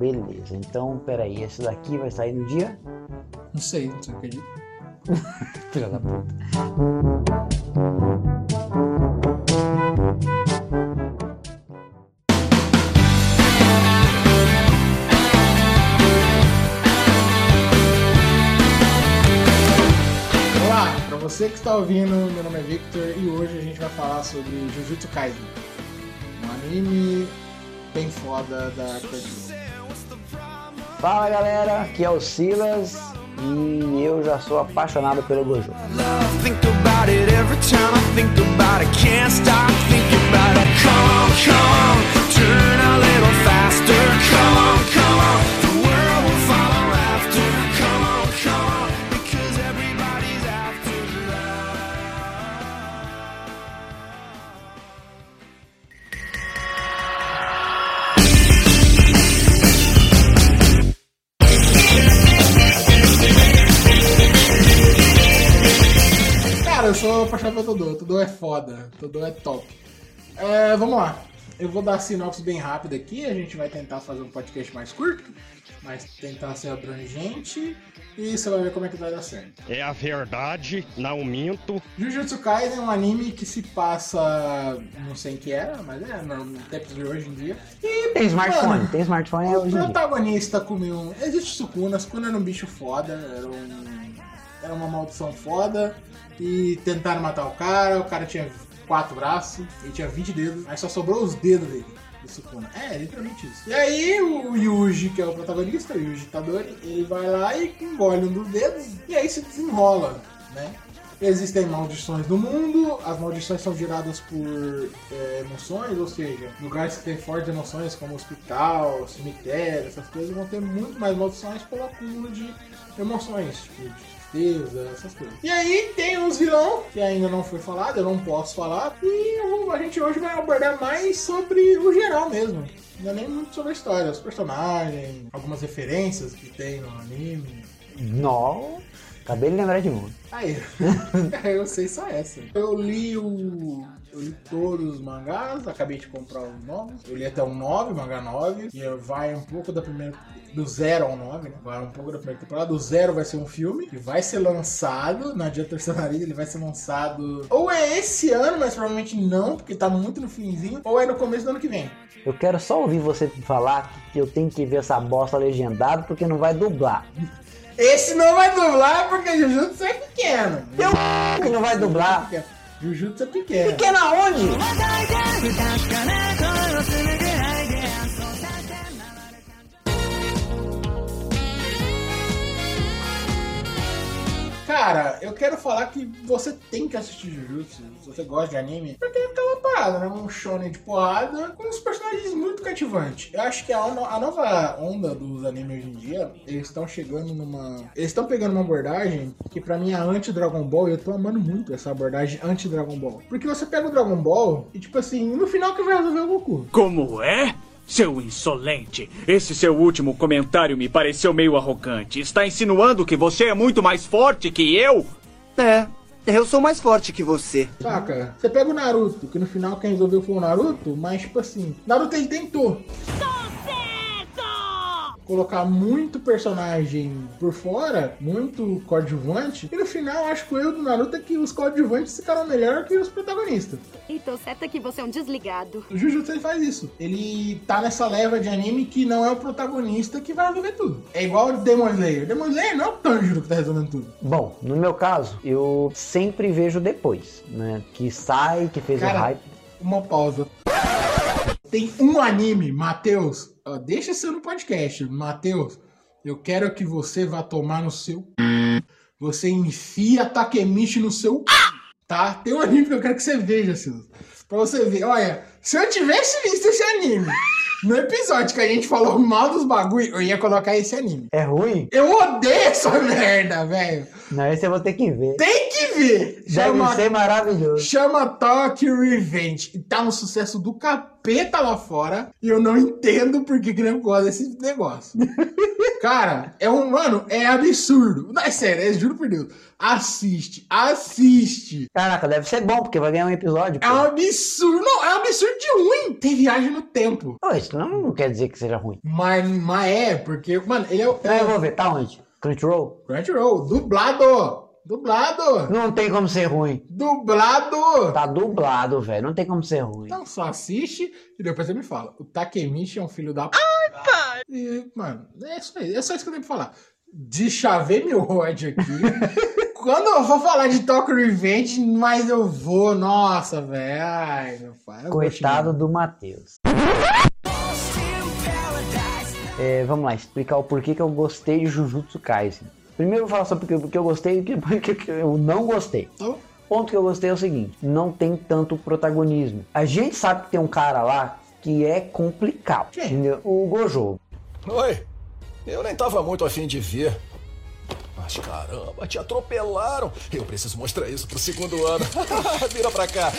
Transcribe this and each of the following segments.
beleza. Então, peraí, esse daqui vai sair no dia? Não sei, não sei acredita. Filha da puta. Olá, pra você que está ouvindo, meu nome é Victor e hoje a gente vai falar sobre Jujutsu Kaisen, um anime bem foda da Crunchyroll. Fala galera, aqui é o Silas e eu já sou apaixonado pelo Gojo. Come come turn a little faster. Come apaixonado pelo Todô, Todô é foda, Todô é top. É, vamos lá, eu vou dar a sinopse bem rápida aqui, a gente vai tentar fazer um podcast mais curto, mas tentar ser abrangente e você vai ver como é que vai dar certo. É a verdade, não minto. Jujutsu Kaisen é um anime que se passa, não sei em que era, mas é no tempo de hoje em dia. E, Tem smartphone, mano, tem smartphone é o hoje dia. protagonista comeu um... Existe Sukuna, Sukuna era um bicho foda, era, um... era uma maldição foda. E tentaram matar o cara, o cara tinha quatro braços, ele tinha 20 dedos, aí só sobrou os dedos dele. Sukuna. É, literalmente isso. E aí o Yuji, que é o protagonista, o Yuji Tadori, ele vai lá e engole um dos dedos e aí se desenrola, né? Existem maldições no mundo, as maldições são geradas por é, emoções, ou seja, lugares que têm fortes emoções, como hospital, cemitério, essas coisas, vão ter muito mais maldições pelo acúmulo de emoções, tipo, tristeza, essas coisas. E aí tem os vilão, que ainda não foi falado, eu não posso falar, e a gente hoje vai abordar mais sobre o geral mesmo. Não é nem muito sobre a história, os personagens, algumas referências que tem no anime. Não, acabei de lembrar de um. Aí, eu sei só essa. Eu li o. Eu li todos os mangás, acabei de comprar os novos. Eu li até o 9, mangá 9, que vai um pouco da primeira. Do 0 ao 9, né? Vai um pouco da primeira temporada. Do 0 vai ser um filme que vai ser lançado na Dia Terceira Nariz. Ele vai ser lançado. Ou é esse ano, mas provavelmente não, porque tá muito no finzinho. Ou é no começo do ano que vem. Eu quero só ouvir você falar que eu tenho que ver essa bosta legendada porque não vai dublar. Esse não vai dublar porque Jujutsu é pequeno. Eu que não vai dublar. Jujutsu é pequeno. Pequena onde? Cara, eu quero falar que você tem que assistir Jujutsu, se você gosta de anime, porque é aquela parada, né? Um shonen de porrada com uns personagens muito cativantes. Eu acho que a, a nova onda dos animes hoje em dia, eles estão chegando numa... Eles estão pegando uma abordagem que pra mim é anti-Dragon Ball e eu tô amando muito essa abordagem anti-Dragon Ball. Porque você pega o Dragon Ball e, tipo assim, no final que vai resolver o Goku. Como é? Seu insolente! Esse seu último comentário me pareceu meio arrogante. Está insinuando que você é muito mais forte que eu? É, eu sou mais forte que você. Saca? Você pega o Naruto, que no final quem resolveu foi o Naruto, mas tipo assim, Naruto ele tentou. Colocar muito personagem por fora, muito coadjuvante, e no final acho que o erro do Naruto é que os coadjuvantes ficaram melhor que os protagonistas. E tô certa que você é um desligado. O Jujutsu ele faz isso. Ele tá nessa leva de anime que não é o protagonista que vai resolver tudo. É igual o Demon Slayer. Demon Slayer não é o Tanjiro que tá resolvendo tudo. Bom, no meu caso, eu sempre vejo depois, né? Que sai, que fez Cara, o hype. Uma pausa. Tem um anime, Matheus. Deixa ser no podcast. Matheus, eu quero que você vá tomar no seu. Você enfia Takemichi no seu. Tá? Tem um anime que eu quero que você veja, Silas. Pra você ver. Olha, se eu tivesse visto esse anime no episódio que a gente falou mal dos bagulho, eu ia colocar esse anime. É ruim? Eu odeio essa merda, velho. Não, esse eu vou ter que ver. Tem Deve Chama- ser maravilhoso. Chama Tokyo Revenge. E tá um sucesso do capeta lá fora. E eu não entendo por que não gosta desse negócio. Cara, é um. Mano, é absurdo. Não, é sério, é, juro por Deus. Assiste, assiste. Caraca, deve ser bom, porque vai ganhar um episódio. É pô. um absurdo. Não, é um absurdo de ruim. Tem viagem no tempo. Pô, isso não, não quer dizer que seja ruim. Mas, mas é, porque, mano, ele é o. Eu vou ver, tá onde? Crunchyroll? Crunchyroll, dublado. Dublado. Não tem como ser ruim. Dublado. Tá dublado, velho. Não tem como ser ruim. Então só assiste e depois você me fala. O Takemichi é um filho da p. Ai, pai! E, mano, é isso aí. É só isso que eu tenho pra falar. De chaver meu ódio aqui. Quando eu for falar de Tokyo Revenge, mas eu vou. Nossa, velho. Ai, meu pai. vou Coitado do Matheus. É, vamos lá, explicar o porquê que eu gostei de Jujutsu Kaisen. Primeiro eu vou falar sobre porque, porque eu gostei e porque porque eu não gostei. Tá? O ponto que eu gostei é o seguinte: não tem tanto protagonismo. A gente sabe que tem um cara lá que é complicado. Quem? O Gojo. Oi, eu nem tava muito afim de ver. Mas caramba, te atropelaram. Eu preciso mostrar isso pro segundo ano. Vira pra cá.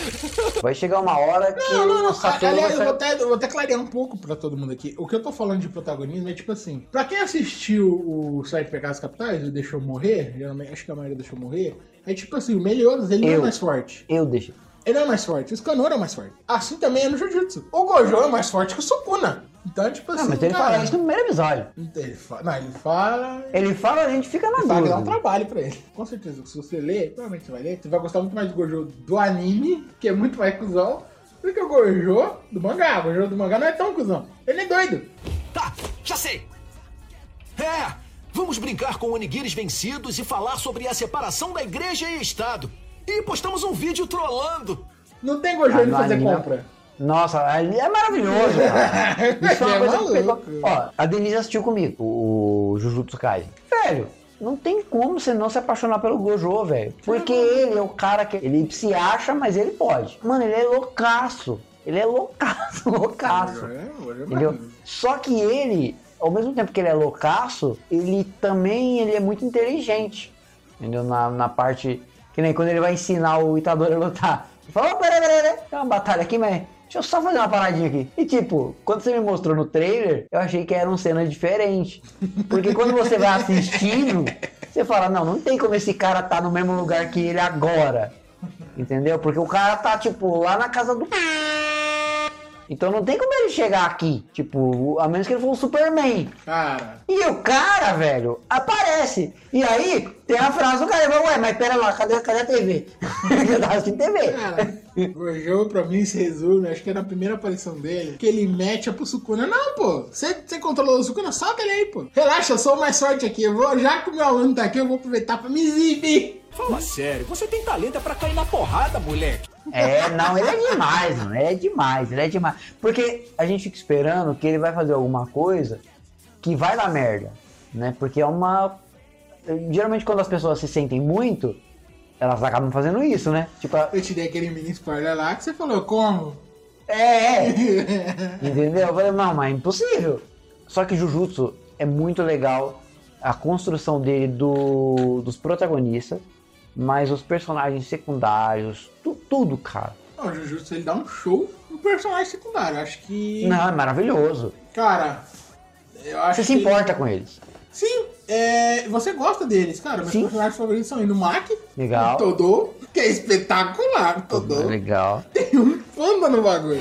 Vai chegar uma hora que Não, não, não. Aliás, eu vai vou, até, eu vou até clarear um pouco pra todo mundo aqui. O que eu tô falando de protagonismo é tipo assim: pra quem assistiu o Sete Pecados Capitais e deixou morrer, geralmente, acho que a maioria deixou morrer, é tipo assim: o Meliodas ele não é Eu. mais forte. Eu deixo. Ele é mais forte, o Scanor é mais forte. Assim também é no Jiu-Jitsu. O Gojo é mais forte que o Sukuna. Então, tipo assim. Não, mas ele cara, fala isso no primeiro episódio. Ele fala. Não, ele fala. Ele fala, a gente fica na Ele fala que dá um dúvida. trabalho pra ele. Com certeza, se você ler, provavelmente você vai ler, você vai gostar muito mais do Gojo do anime, que é muito mais cuzão, do que o Gojo do mangá. O Gojo do mangá não é tão cuzão. Ele é doido. Tá, já sei. É, vamos brincar com onigiris vencidos e falar sobre a separação da igreja e Estado. E postamos um vídeo trollando. Não tem Gojo Ah, fazer anime, compra. Nossa, ali é maravilhoso, cara. Isso é uma É coisa que maluco. pegou. Ó, a Denise assistiu comigo, o Jujutsu Kaisen. Velho, não tem como você não se apaixonar pelo Gojo, velho. Porque ele é o cara que. Ele se acha, mas ele pode. Mano, ele é loucaço. Ele é loucaço, loucaço. É, é Entendeu? Só que ele, ao mesmo tempo que ele é loucaço, ele também ele é muito inteligente. Entendeu? Na, na parte. Que nem quando ele vai ensinar o Itadori a lutar. Ele fala, "Ô, peraí, peraí, peraí, tem uma batalha aqui, mas. Deixa eu só fazer uma paradinha aqui. E tipo, quando você me mostrou no trailer, eu achei que eram cenas diferentes. Porque quando você vai assistindo, você fala, não, não tem como esse cara tá no mesmo lugar que ele agora. Entendeu? Porque o cara tá, tipo, lá na casa do. Então não tem como ele chegar aqui, tipo, a menos que ele for o Superman. Cara, E o cara, velho, aparece. E aí, tem a frase do cara, ué, mas pera lá, cadê, cadê a TV? Eu tava assistindo TV. cara, o Gojo pra mim se resume, acho que é na primeira aparição dele, que ele mete a pro Sukuna. Não, pô, você você controlou o Sukuna, solta ele aí, pô. Relaxa, eu sou o mais forte aqui. Eu vou, já que o meu aluno tá aqui, eu vou aproveitar pra me exibir. Fala sério, você tem talento é pra cair na porrada, moleque. É, não, ele é demais, mano. Ele é demais, ele é demais. Porque a gente fica esperando que ele vai fazer alguma coisa que vai dar merda, né? Porque é uma. Geralmente quando as pessoas se sentem muito, elas acabam fazendo isso, né? Tipo, a- Eu te dei aquele mini spoiler lá que você falou, como? é, é. Entendeu? Eu falei, não, mas é impossível. Só que Jujutsu é muito legal a construção dele do, dos protagonistas, mas os personagens secundários, tu- tudo, cara. Não, o Jujutsu ele dá um show no personagem secundário. Acho que. Não, é maravilhoso. Cara, eu acho Você se que- importa com eles. Sim, é, você gosta deles, cara. Meus Sim. personagens favoritos são Inumaki, Legal. o Todô, que é espetacular. Todô Legal. tem um fama no bagulho.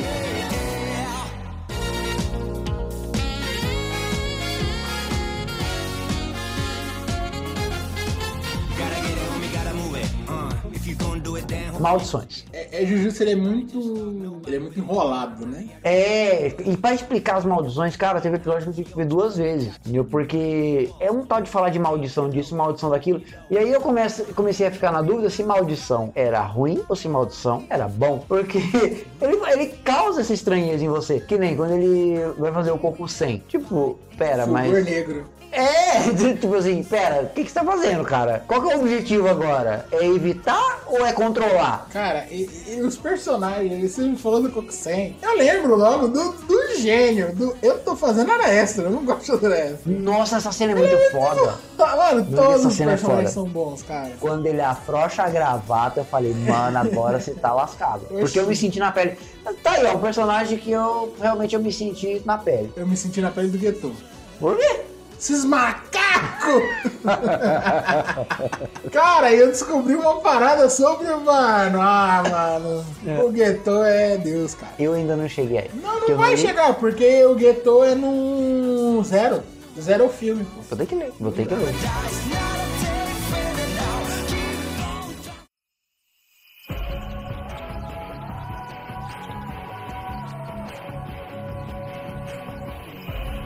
Maldições. É, é Jujutsu ele é muito. Ele é muito enrolado, né? É, e pra explicar as maldições, cara, teve episódio que eu tive que ver duas vezes, entendeu? Porque é um tal de falar de maldição disso, maldição daquilo, e aí eu comece, comecei a ficar na dúvida se maldição era ruim ou se maldição era bom, porque ele, ele causa essa estranheza em você, que nem quando ele vai fazer o Coco 100. Tipo, pera, Fulgor mas... negro. É, tipo assim, pera, o que, que você tá fazendo, cara? Qual que é o objetivo agora? É evitar ou é controlar? Cara, e, e os personagens, você me falou do Kokusen. Eu lembro logo do, do gênio. Do, eu tô fazendo hora extra, eu não gosto de hora extra. Nossa, essa cena é muito foda. Ah, Mano, Meu, todos os é personagens foda. são bons, cara. Quando ele afrouxa a gravata, eu falei, mano, agora você tá lascado. Porque eu me senti na pele. Tá aí, ó, um personagem que eu realmente eu me senti na pele. Eu me senti na pele do Geto. Por quê? Esses macacos! Cara, eu descobri uma parada sobre, mano. Ah, mano. O Gueto é Deus, cara. Eu ainda não cheguei aí. Não, não vai chegar, porque o Gueto é no zero. Zero é filme. Vou ter que ler, vou ter que ler.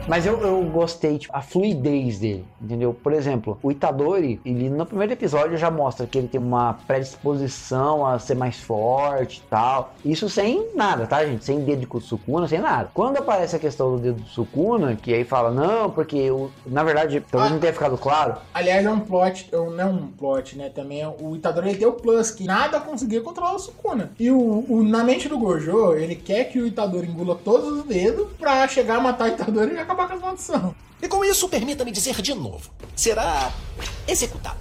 Mas eu, eu gostei, tipo, a fluidez dele, entendeu? Por exemplo, o Itadori, ele no primeiro episódio já mostra que ele tem uma predisposição a ser mais forte e tal. Isso sem nada, tá, gente? Sem dedo de Sukuna, sem nada. Quando aparece a questão do dedo do Sukuna, que aí fala, não, porque o, na verdade, talvez não tenha ficado claro, Aliás, é um plot, não é um plot, né? Também é- o Itadori ele tem o plus, que nada conseguia controlar o Sukuna. E o, o- na mente do Gojo, ele quer que o Itadori engula todos os dedos pra chegar a matar o Itadori e acabar com a maldição. E com isso, permita-me dizer de novo: será executado.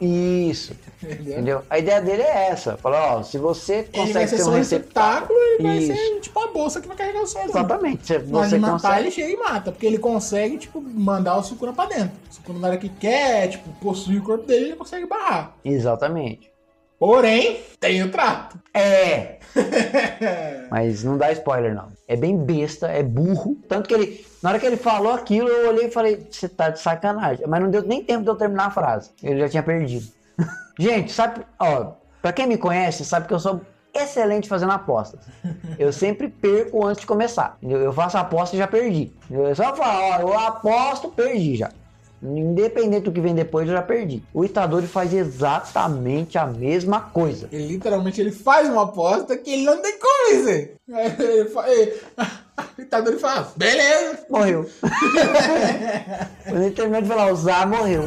Isso. Entendeu? A ideia dele é essa. Falar, ó, se você Ele vai consegue ser um receptáculo. receptáculo, ele vai Isso. ser tipo a bolsa que vai carregar o sozinho. Exatamente. Se hora você matar, consegue. ele chega e mata, porque ele consegue, tipo, mandar o Sukuna pra dentro. O Sukuna, na hora que quer, tipo, possuir o corpo dele, ele consegue barrar. Exatamente. Porém, tem o trato. É. Mas não dá spoiler, não. É bem besta, é burro. Tanto que ele. Na hora que ele falou aquilo, eu olhei e falei, você tá de sacanagem. Mas não deu nem tempo de eu terminar a frase. Ele já tinha perdido. Gente, sabe, ó, pra quem me conhece, sabe que eu sou excelente fazendo apostas. Eu sempre perco antes de começar. Eu faço aposta e já perdi. Eu só falo, ó, eu aposto, perdi já. Independente do que vem depois, eu já perdi. O Itadori faz exatamente a mesma coisa. Ele literalmente ele faz uma aposta que ele não tem como dizer. Aí Ele fa- ele- O Itadori fala, beleza. Morreu. Quando ele terminou de falar usar, morreu.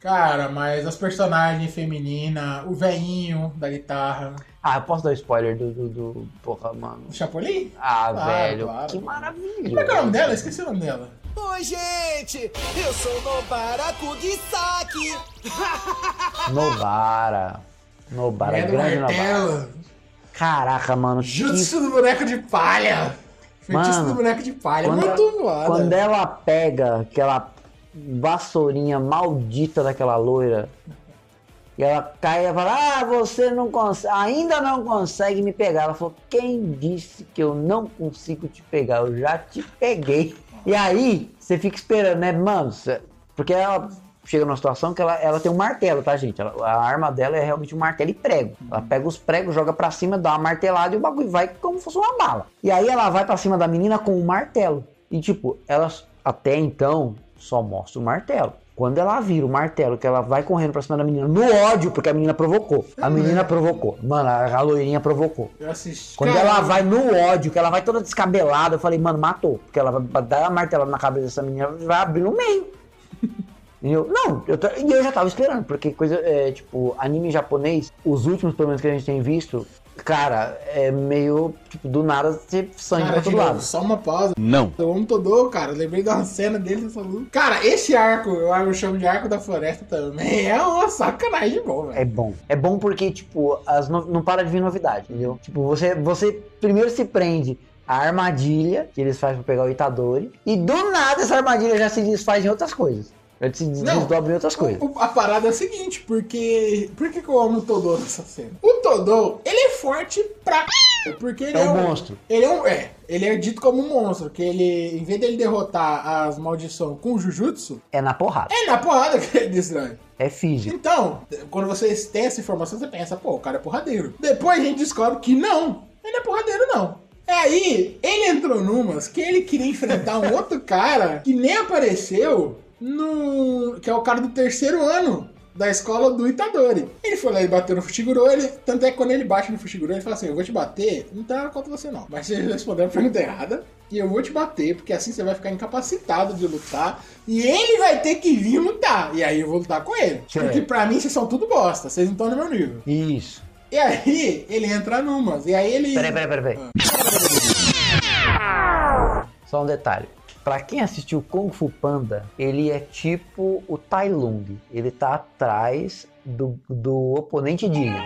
Cara, mas as personagens femininas, o velhinho da guitarra, Ah, eu posso dar spoiler do. do, do- Porra, mano. o Chapolin? Ah, Claro, velho. claro. Que maravilha. Como é que é o nome dela? Esqueci o nome dela. Oi, gente! Eu sou Nobara Kugisaki! Nobara. Nobara, É grande Nobara. martelo. Caraca, mano. que- Jutsu do boneco de palha. Feitiço Mano, do boneco de palha. Quando, Muito ela, foda. quando ela pega aquela vassourinha maldita daquela loira e ela cai e fala: Ah, você não consegue, ainda não consegue me pegar. Ela falou: Quem disse que eu não consigo te pegar? Eu já te peguei. E aí você fica esperando, né, mano? Porque ela chega numa situação que ela, ela tem um martelo, tá, gente? Ela- a arma dela é realmente um martelo e prego. Ela pega os pregos, joga pra cima, dá uma martelada e o bagulho vai como se fosse uma bala. E aí ela vai pra cima da menina com o martelo. E tipo, ela até então só mostra o martelo. Quando ela vira o martelo, que ela vai correndo pra cima da menina, no ódio, porque a menina provocou. A menina provocou. Mano, a, loirinha provocou. Eu assisti. Quando Cara, ela vai no ódio, que ela vai toda descabelada, eu falei, mano, matou. Porque ela vai dar a martelada na cabeça dessa menina, vai abrir no meio. Entendeu? Não, eu, tô- e eu já tava esperando, porque coisa, é, tipo, anime japonês, os últimos pelo menos que a gente tem visto, cara, é meio, tipo, do nada ter sangue Cara, pra todo lado. só uma pausa. Não. Eu amo Todô, cara. Lembrei de uma cena dele nessa luta. Cara, esse arco, eu, chamo de arco da floresta também. É uma sacanagem de bom, velho. É bom. É bom porque, tipo, as no- não para de vir novidade, entendeu? Tipo, você, você primeiro se prende à armadilha que eles fazem pra pegar o Itadori, e do nada essa armadilha já se desfaz em outras coisas. Já se des- Não. desdobra em outras coisas. O- a parada é a seguinte, porque. Por que, que eu amo o Todô nessa cena? O Todô, ele é forte pra porque ele É é, um um monstro. Ele é um. É, ele é dito como um monstro, que ele, em vez dele derrotar as maldições com o Jujutsu, É na porrada. é na porrada que ele destrói. É físico. Então, quando vocês têm essa informação, você pensa, pô, o cara é porradeiro. Depois a gente descobre que não, ele é porradeiro, não. É aí, ele entrou numas que ele queria enfrentar um outro cara que nem apareceu no. que é o cara do terceiro ano da escola do Itadori. Ele foi lá e bateu no Fushiguro, ele, tanto é que quando ele bate no Fushiguro, ele fala assim, eu vou te bater, não nada contra você não, mas você respondeu a pergunta errada, e eu vou te bater, porque assim você vai ficar incapacitado de lutar, e ele vai ter que vir lutar, e aí eu vou lutar com ele. Certo. Porque pra mim vocês são tudo bosta, vocês não estão no meu nível. Isso. E aí, ele entra numas, e aí ele... Peraí, peraí, peraí. peraí. Só um detalhe. Pra quem assistiu Kung Fu Panda, ele é tipo o Tai Lung. Ele tá atrás do, do oponente digno.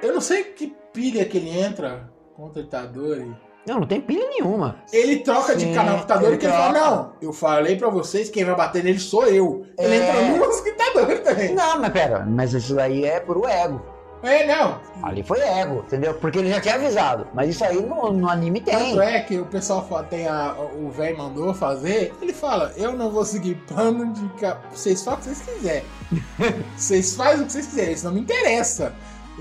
Eu não sei que pilha que ele entra contra o Itadori. Não, não tem pilha nenhuma. Ele troca de Sim, canal com o Itadori ele ele fala, não, eu falei pra vocês, quem vai bater nele sou eu. Ele É. entra numas com o Itadori também. Não, mas pera, mas isso daí é puro ego. É, não. Ali foi ego, entendeu? Porque ele já tinha avisado. Mas isso aí no, no anime tem. Tanto é que o pessoal tem a, o velho mandou fazer, ele fala, eu não vou seguir plano de... Vocês fazem o que vocês quiserem. Vocês fazem o que vocês quiserem, isso não me interessa.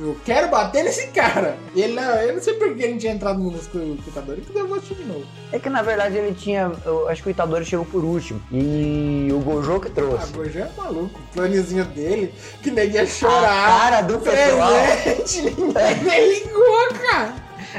Eu quero bater nesse cara. E ele, não- eu não sei por que ele tinha entrado no com o Itadori, que eu vou assistir de novo. É que na verdade ele tinha. Eu acho que o Itadori chegou por último. E o Gojo que Ah, trouxe. Gojo é maluco. O planezinho dele, que ia chorar. A cara do pessoal. Presente, ninguém ligou, cara.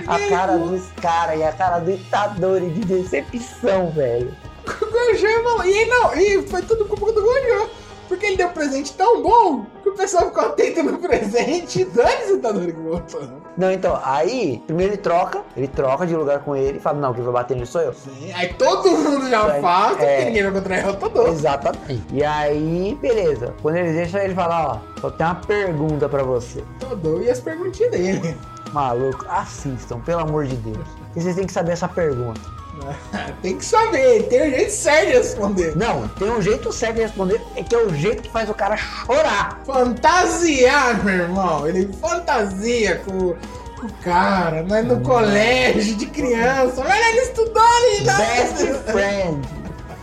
A cara dos caras e a cara do Itadori de decepção, velho. O Gojo é maluco. E não, e foi tudo culpa do Gojo. Porque ele deu um presente tão bom que o pessoal ficou atento no presente. Dane-se o Itadori que voltou. Não, então, aí, primeiro ele troca, ele troca de lugar com ele e fala, não, quem vai bater nele sou eu. Sim, Aí todo mundo já Aí, faz, porque é. ninguém vai contra ele, todo. Exatamente. E aí, beleza. Quando ele deixa ele falar, ó, só tem uma pergunta pra você. Todo. E as perguntinhas dele. Maluco, assistam, pelo amor de Deus. E vocês têm que saber essa pergunta. Tem que saber, tem um jeito certo de responder. Não, tem um jeito certo de responder, é que é o jeito que faz o cara chorar. Fantasiar, meu irmão. Ele fantasia com, o cara, mas no colégio de criança. Mas ele estudou ali, não. Best friend.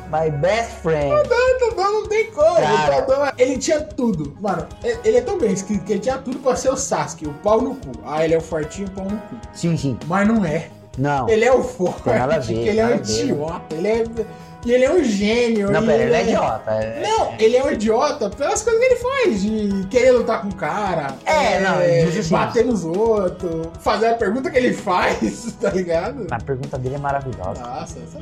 My best friend. Não, não, não tem como. Cara. Ele tinha tudo. Mano, ele ele é tão bem escrito que ele tinha tudo pra ser o Sasuke, o pau no cu. Ah, ele é o fortinho, o pau no cu. Sim, sim. Mas não é. Não. Ele é o forte, nada a ver, ele é um idiota. Ele é. E ele é um gênio. Não, pera, ele é idiota. é- Não, ele é um idiota pelas coisas que ele faz, de querer lutar com o cara, É, não, ele diz assim, bater nos outros, fazer a pergunta que ele faz, tá ligado? A pergunta dele é maravilhosa. Nossa, essa...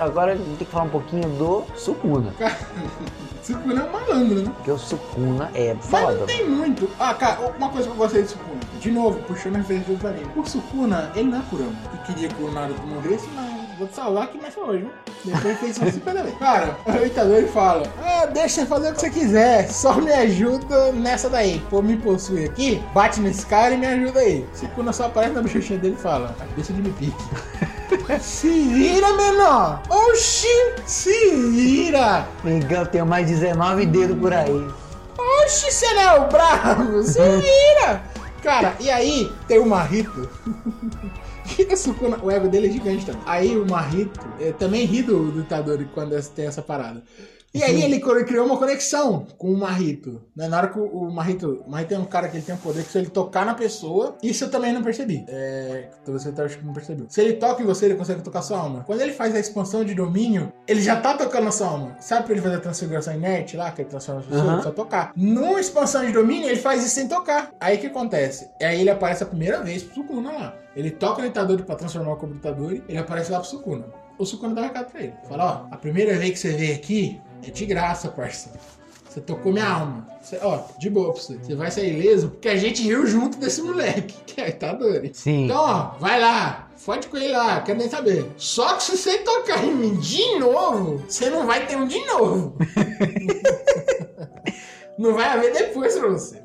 Agora a gente tem que falar um pouquinho do Sukuna. Sukuna é um malandro, né? Porque o Sukuna é Mas foda. não tem muito. Ah, cara, uma coisa que eu gostei do Sukuna. De novo, puxando a referência do anime. O Sukuna, ele não é Kurama. Que queria que o Naruto morresse, mas vou te salvar aqui nessa hoje, viu? Depois fez umas 50 vezes. Cara, o Itadori fala: Ah, deixa eu fazer o que você quiser. Só me ajuda nessa daí. Pô, me possui aqui, bate nesse cara e me ajuda aí. Sukuna só aparece na bochechinha dele e fala: "Ah, Deixa de me pique. Se vira, menor! Oxi! Se vira! Me engano, tem mais 19 dedos por aí. Oxi, não é o bravo! Se vira! Cara, e aí tem o Marrito. que o Sukuna, o ego dele é gigante também. Aí o Marrito eh, também ri do, do Itadori quando tem essa parada. E aí ele criou uma conexão com o Marrito. Né? Na hora que o, o Marrito. O Marrito é um cara que ele tem um poder que se ele tocar na pessoa. Isso eu também não percebi. É. Então você tá, acho que não percebeu. Se ele toca em você, ele consegue tocar sua alma. Quando ele faz a expansão de domínio, ele já tá tocando a sua alma. Sabe pra ele fazer a transfiguração inerte lá, que ele transforma as pessoas? Aham. Só tocar. Numa expansão de domínio, ele faz isso sem tocar. Aí o que acontece? Aí ele aparece a primeira vez pro Sukuna lá. Ele toca no Itadori pra transformar o computador, ele aparece lá pro Sukuna. O Sukuna dá um recado pra ele. Fala, ó, a primeira vez que você veio aqui é de graça, parça. Você tocou minha alma. Você- ó, de boa pra você. Você vai sair ileso porque a gente riu junto desse moleque, que é o Itadori. Sim. Então, ó, vai lá. Fode com ele lá, quero nem saber. Só que se você tocar em mim de novo, você não vai ter um de novo. não vai haver depois pra você.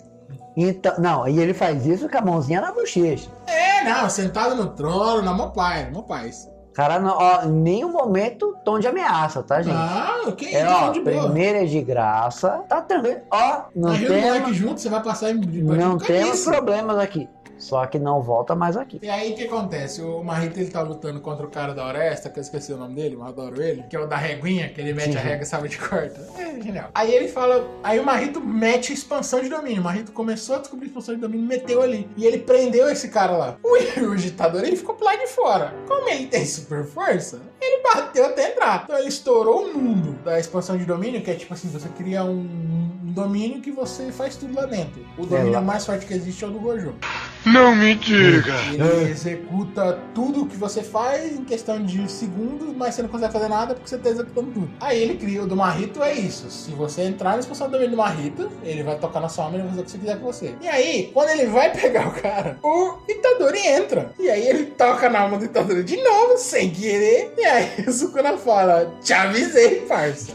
Então, não, e ele faz isso com a mãozinha na bochecha. É, não, sentado no trono, na mó pai, mó paz. Cara, não, ó, em nenhum momento tom de ameaça, tá, gente? Ah, ok, é, tá ó, falando de boa. primeiro é de graça, tá tranquilo. Ó, não o moleque temos, junto, você vai passar em não caniço. temos problemas aqui. Só que não volta mais aqui. E aí o que acontece? O Marrito ele tá lutando contra o cara da Oresta, que eu esqueci o nome dele, mas eu adoro ele, que é o da reguinha, que ele mete a régua e sabe de corta. É genial. Aí ele fala. Aí o Marrito mete a expansão de domínio. O Marrito começou a descobrir a expansão de domínio e meteu ali. E ele prendeu esse cara lá. O, o ditador ele ficou pro lado de fora. Como ele tem super força, ele bateu até entrar. Então ele estourou o mundo da expansão de domínio, que é tipo assim, você cria um, um domínio que você faz tudo lá dentro. O domínio lá. mais forte que existe é o do Gojo. Não me diga. Ele executa tudo que você faz em questão de segundos, mas você não consegue fazer nada porque você tá executando tudo. Aí ele cria o do Marrito, é isso. Se você entrar na expansão do domínio do Marrito, ele vai tocar na sua alma e vai fazer o que você quiser com você. E aí, quando ele vai pegar o cara, o Itadori entra. E aí ele toca na alma do Itadori de novo, sem querer. E o Sukuna fala, te avisei, parça.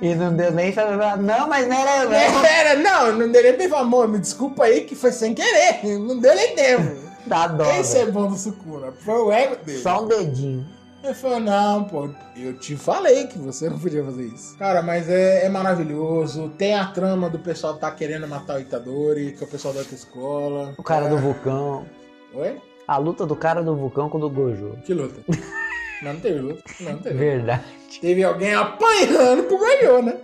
E não deu nem pra falar, não, mas não era. Não. Pera, não, não deu nem pra falar, amor, me desculpa aí que foi sem querer. Não deu nem tempo. Dá dó. Esse é bom do Sukuna. Foi o ego dele. Só um dedinho. Ele falou, não, pô, eu te falei que você não podia fazer isso. Cara, mas é, é maravilhoso. Tem a trama do pessoal tá querendo matar o Itadori, que é o pessoal da outra escola. O cara é. do vulcão. Oi? A luta do cara do vulcão com o do Gojo. Que luta? não, teve luta. Não, teve. Verdade. Teve alguém apanhando pro Goiô, né?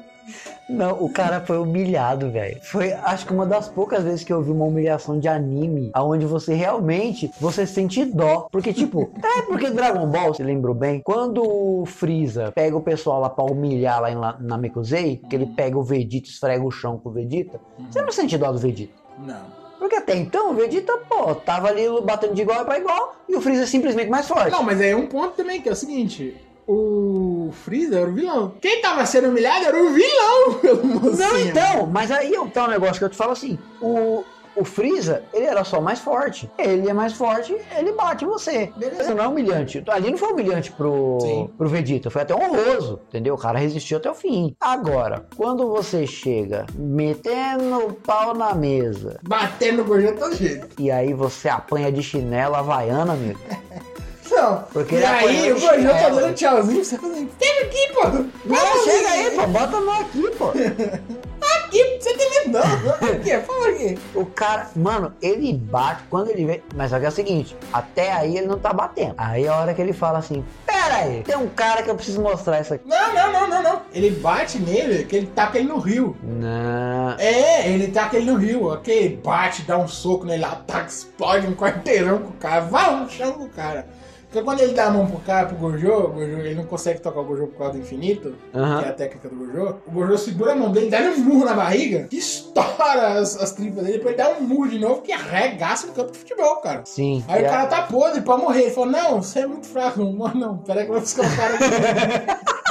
Não, o cara foi humilhado, velho. Foi, acho que uma das poucas vezes que eu vi uma humilhação de anime, aonde você realmente, você sente dó. Porque, tipo, é porque Dragon Ball, você lembrou bem, quando o Freeza pega o pessoal lá pra humilhar lá em La- na Namekusei, que ele pega o Vegeta e esfrega o chão com o Vegeta, você não sente dó do Vegeta. Não. Porque até então o Vegeta, pô, tava ali batendo de igual pra igual e o Freeza é simplesmente mais forte. Não, mas aí é um ponto também, que é o seguinte. O Freeza era o vilão. Quem tava sendo humilhado era o vilão pelo mocinho. Não, então, mas aí é um negócio que eu te falo assim: o, o Freeza, ele era só mais forte. Ele é mais forte, ele bate em você. Beleza, não é humilhante. Ali não foi humilhante pro, Sim. pro Vegeta, foi até honroso, entendeu? O cara resistiu até o fim. Agora, quando você chega metendo o pau na mesa Batendo de todo jeito. e aí você apanha de chinelo havaiana, amigo. Não. Porque e aí o Goiô tá dando tchauzinho, você fazendo. Chega aqui, pô! Não, chega aí, pô, bota a mão aqui, pô. Aqui, você tem medo não. Aqui, fala aqui. O cara, mano, ele bate quando ele vê. Mas só que é o seguinte: até aí ele não tá batendo. Aí é a hora que ele fala assim: Pera aí, tem um cara que eu preciso mostrar isso aqui. Não, não, não, não, não. Ele bate nele, que ele taca ele no rio. Não. É, ele taca ele no rio. Ok, bate, dá um soco nele, ataca, explode um quarteirão com o cara, vai no chão com o cara. Porque quando ele dá a mão pro cara, pro Gojo, Gojo ele não consegue tocar o Gojo por causa do infinito, Aham. que é a técnica do Gojo. O Gojo segura a mão dele, dá um murro na barriga, que estoura as, as tripas dele, depois dá um murro de novo, que arregaça no campo de futebol, cara. Sim. Aí E o cara tá podre pra morrer. Ele falou, não, você é muito fraco. Não, não, peraí que eu vou buscar o cara aqui.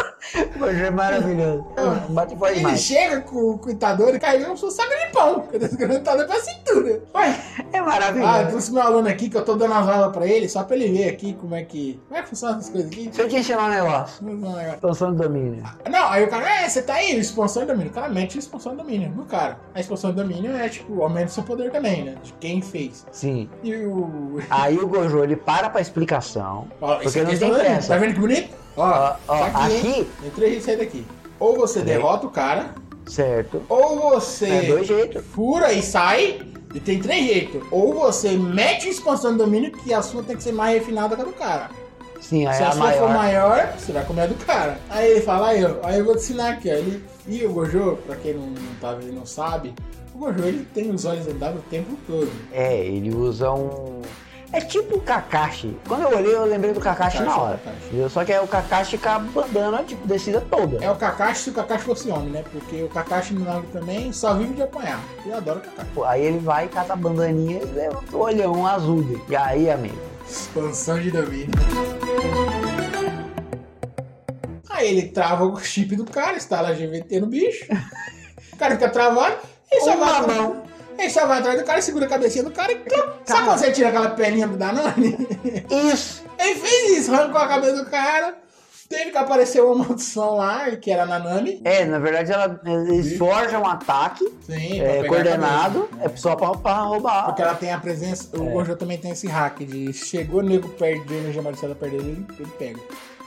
Hoje é maravilhoso. Bate forte Ele demais. chega com, com o Itadori e cai sua saco de pão. O Itadori pra cintura. Ué, É ah, eu maravilhoso. trouxe meu aluno aqui que eu tô dando as aulas pra ele, só pra ele ver aqui como é que. Como é que funciona essas coisas aqui? Deixa eu te ensinar um negócio. Expansão do domínio. Não, aí o cara, é, você tá aí, expansão de domínio. O cara mete expansão de domínio no cara. A expansão de domínio é tipo, aumenta o seu poder também, né? De quem fez. Sim. E o. Aí o Gojo ele para pra explicação. Ó, porque não é tem pressa. Tá vendo que bonito? Ó, Ó, ó, tá aqui, aqui- Tem três sair daqui. Ou você derrota o cara, Certo. ou você É dois jeitos. fura e sai. E tem três jeitos. Ou você mete expansão de domínio, que a sua tem que ser mais refinada que a do cara. Sim, aí Se a a sua for maior. maior, você vai comer a do cara. Aí ele fala, aí eu, aí eu vou te ensinar aqui, ó. Ele, e o Gojo, pra quem não, não tá vendo, não sabe, o Gojo ele tem os olhos vendados o tempo todo. É, ele usa um. É tipo o Kakashi. Quando eu olhei, eu lembrei do Kakashi na Kakashi, hora. Kakashi. Só que é o Kakashi com a bandana, tipo, descida toda. É o Kakashi se o Kakashi fosse homem, né? Porque o Kakashi no Naruto também só vive de apanhar. Eu adoro o Kakashi. Aí ele vai, cata a bandaninha e levanta o olhão azul dele. E aí, amigo? Expansão de domínio. Aí ele trava o chip do cara, instala GVT no bicho. O cara fica travado. Ele só, Uma vai, mão. Ele só vai atrás do cara, segura a cabecinha do cara e. Sabe quando você tira aquela peninha do Danone? Isso! Ele fez isso, arrancou a cabeça do cara. Teve que aparecer uma maldição lá, que era a Nanami. É, na verdade, ela, eles forjam um ataque Sim, é, coordenado, é só pra, pra roubar. Porque ela tem a presença. O Gojo também tem esse hack de chegou nego perto dele, perto dele, ele, ele pega.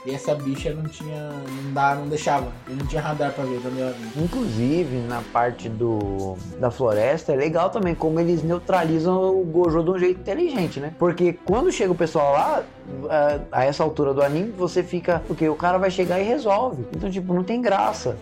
E essa bicha não tinha. não, dá, não deixava. Ele não tinha radar pra ver também. Inclusive, na parte do da floresta, é legal também como eles neutralizam o Gojo de um jeito inteligente, né? Porque quando chega o pessoal lá, a, a essa altura do anime, você fica. Porque o cara vai chegar e resolve. Então, tipo, não tem graça.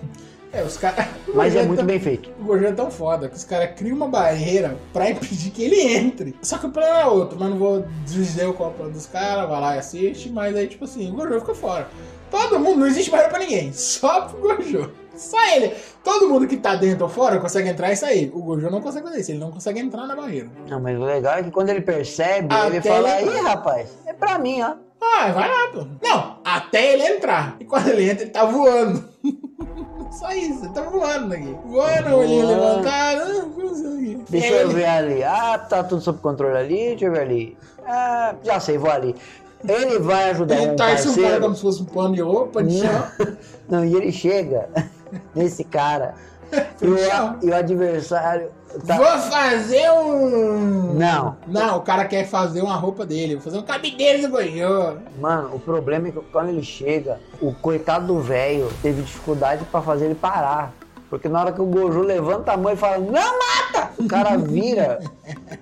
É, os caras. Mas é muito bem feito. O Gojo é tão foda que os caras criam uma barreira pra impedir que ele entre. Só que o plano é outro, mas não vou dizer qual é o plano dos caras, vai lá e assiste, mas aí, tipo assim, o Gojo fica fora. Todo mundo, não existe barreira pra ninguém, só pro Gojo. Só ele. Todo mundo que tá dentro ou fora consegue entrar e sair. O Gojo não consegue fazer isso, ele não consegue entrar na barreira. Não, mas o legal é que quando ele percebe, Até ele fala, ele- ih, rapaz, é pra mim, ó. Ah, vai lá, pô. Não, até ele entrar. E quando ele entra, ele tá voando. Só isso, ele tá voando aqui. Voando, olhinho levantado. ah. Deixa eu ele- ver ali. Ah, tá tudo sob controle ali, deixa eu ver ali. Ah, já sei, vou ali. Ele vai ajudar Ele um torce um cara parceiro. como se fosse um pano de roupa de chão. Não, e ele chega nesse cara e o, e o adversário tá... Vou fazer um. Não. Não, o cara quer fazer uma roupa dele. Vou fazer um cabideiro do Goiô. Mano, o problema é que quando ele chega, o coitado do velho teve dificuldade pra fazer ele parar. Porque na hora que o Gojo levanta a mão e fala, não mata! O cara vira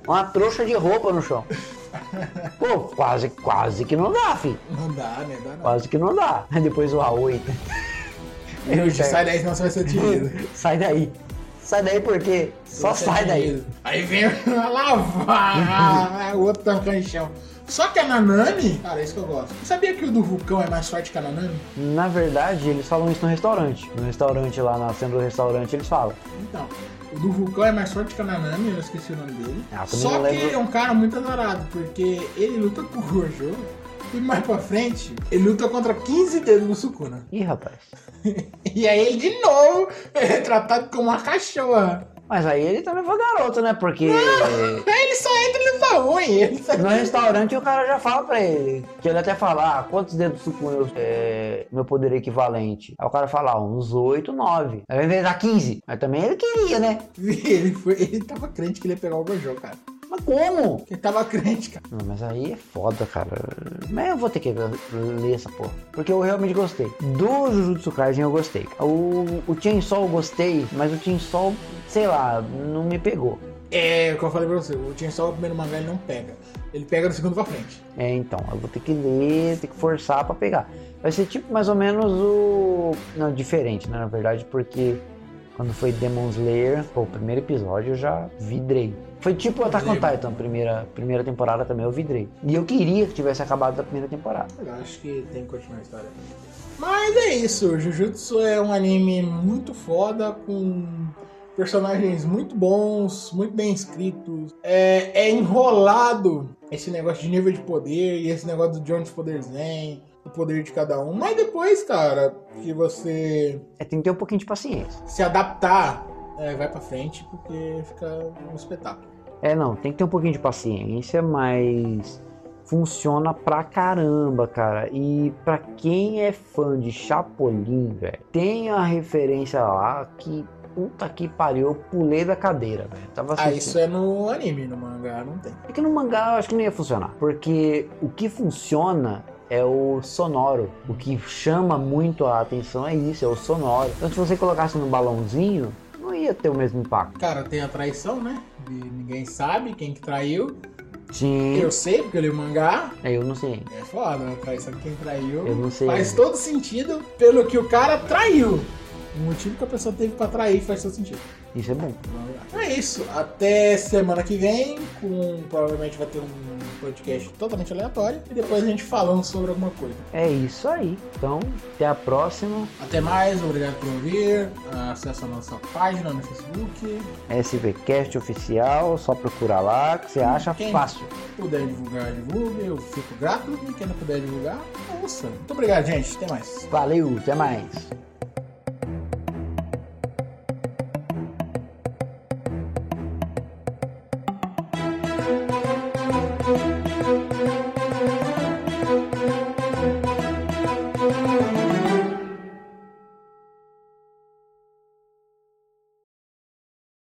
uma trouxa de roupa no chão. Pô, quase, quase que não dá, filho. Não dá, né? Dá não. Quase que não dá. Aí Depois o A8. Ele sai daí, senão você vai ser atingido. sai daí. Sai daí porque só sai daí. Aí vem lavar, o outro tancando em chão. Só que a Nanami, cara, é isso que eu gosto. Você sabia que o do vulcão é mais forte que a Nanami? Na verdade, eles falam isso no restaurante. No restaurante lá, na cena do restaurante, eles falam. Então, o do vulcão é mais forte que a Nanami, eu esqueci o nome dele. Ah, Só que é um cara muito azarado, porque ele luta com o Gojo. E mais pra frente, ele luta contra 15 dedos do Sukuna. Ih, rapaz. E aí ele de novo é tratado como uma cachorra. Mas aí ele também foi garoto, né? Porque Aí ele só entra e luta ruim. Ele só... no restaurante o cara já fala pra ele. Que ele até fala, ah, quantos dedos do Sukuna eu- é meu poder equivalente? Aí o cara fala, ah, uns 8, 9. Aí vai inventar 15. Mas também ele queria, né? Ele, foi, ele tava crente que ele ia pegar o Gojo, cara. Mas como? Ele tava crente, cara. Não, mas aí é foda, cara. Mas eu vou ter que ler essa porra. Porque eu realmente gostei. Do Jujutsu Kaisen eu gostei. O, o Chainsaw eu gostei, mas o Chainsaw, sei lá, não me pegou. É, o que eu falei pra você, o Chainsaw, o primeiro mangá, ele não pega. Ele pega do segundo pra frente. É, então, eu vou ter que ler, ter que forçar pra pegar. Vai ser tipo mais ou menos o. Não, diferente, né? Na verdade, porque quando foi Demon Slayer, pô, o primeiro episódio eu já vidrei. Foi tipo Attack on. Titan, primeira, primeira temporada também eu vidrei. E eu queria que tivesse acabado da primeira temporada. Eu acho que tem que continuar a história. Mas é isso, Jujutsu é um anime muito foda, com personagens muito bons, muito bem escritos. É, é enrolado esse negócio de nível de poder e esse negócio de onde os poderes vêm, o poder de cada um. Mas depois, cara, que você É, tem que ter um pouquinho de paciência. se adaptar, é, vai pra frente, porque fica um espetáculo. É, não, tem que ter um pouquinho de paciência, mas funciona pra caramba, cara. E pra quem é fã de Chapolin, velho, tem a referência lá que puta que pariu, eu pulei da cadeira, velho. Tava Ah, assistindo. isso é no anime, no mangá não tem. É que no mangá eu acho que não ia funcionar, porque o que funciona é o sonoro. O que chama muito a atenção é isso, é o sonoro. Então se você colocasse no balãozinho, não ia ter o mesmo impacto. Cara, tem a traição, né? De ninguém sabe quem que traiu. Sim, Eu sei, porque eu li o mangá. eu não sei. É foda, né? Traição quem traiu. Eu não sei. Faz todo sentido pelo que o cara traiu. O motivo que a pessoa teve pra trair faz todo sentido. Isso é bom. É isso. Até semana que vem, com provavelmente vai ter um podcast totalmente aleatório. E depois a gente falando sobre alguma coisa. É isso aí. Então, até a próxima. Até mais, obrigado por ouvir. Acesse a nossa página no Facebook. SVCast oficial, só procurar lá que você acha Quem fácil. puder divulgar, divulgue. Eu fico grato. E quem não puder divulgar, ouça. Muito obrigado, gente. Até mais. Valeu, até mais.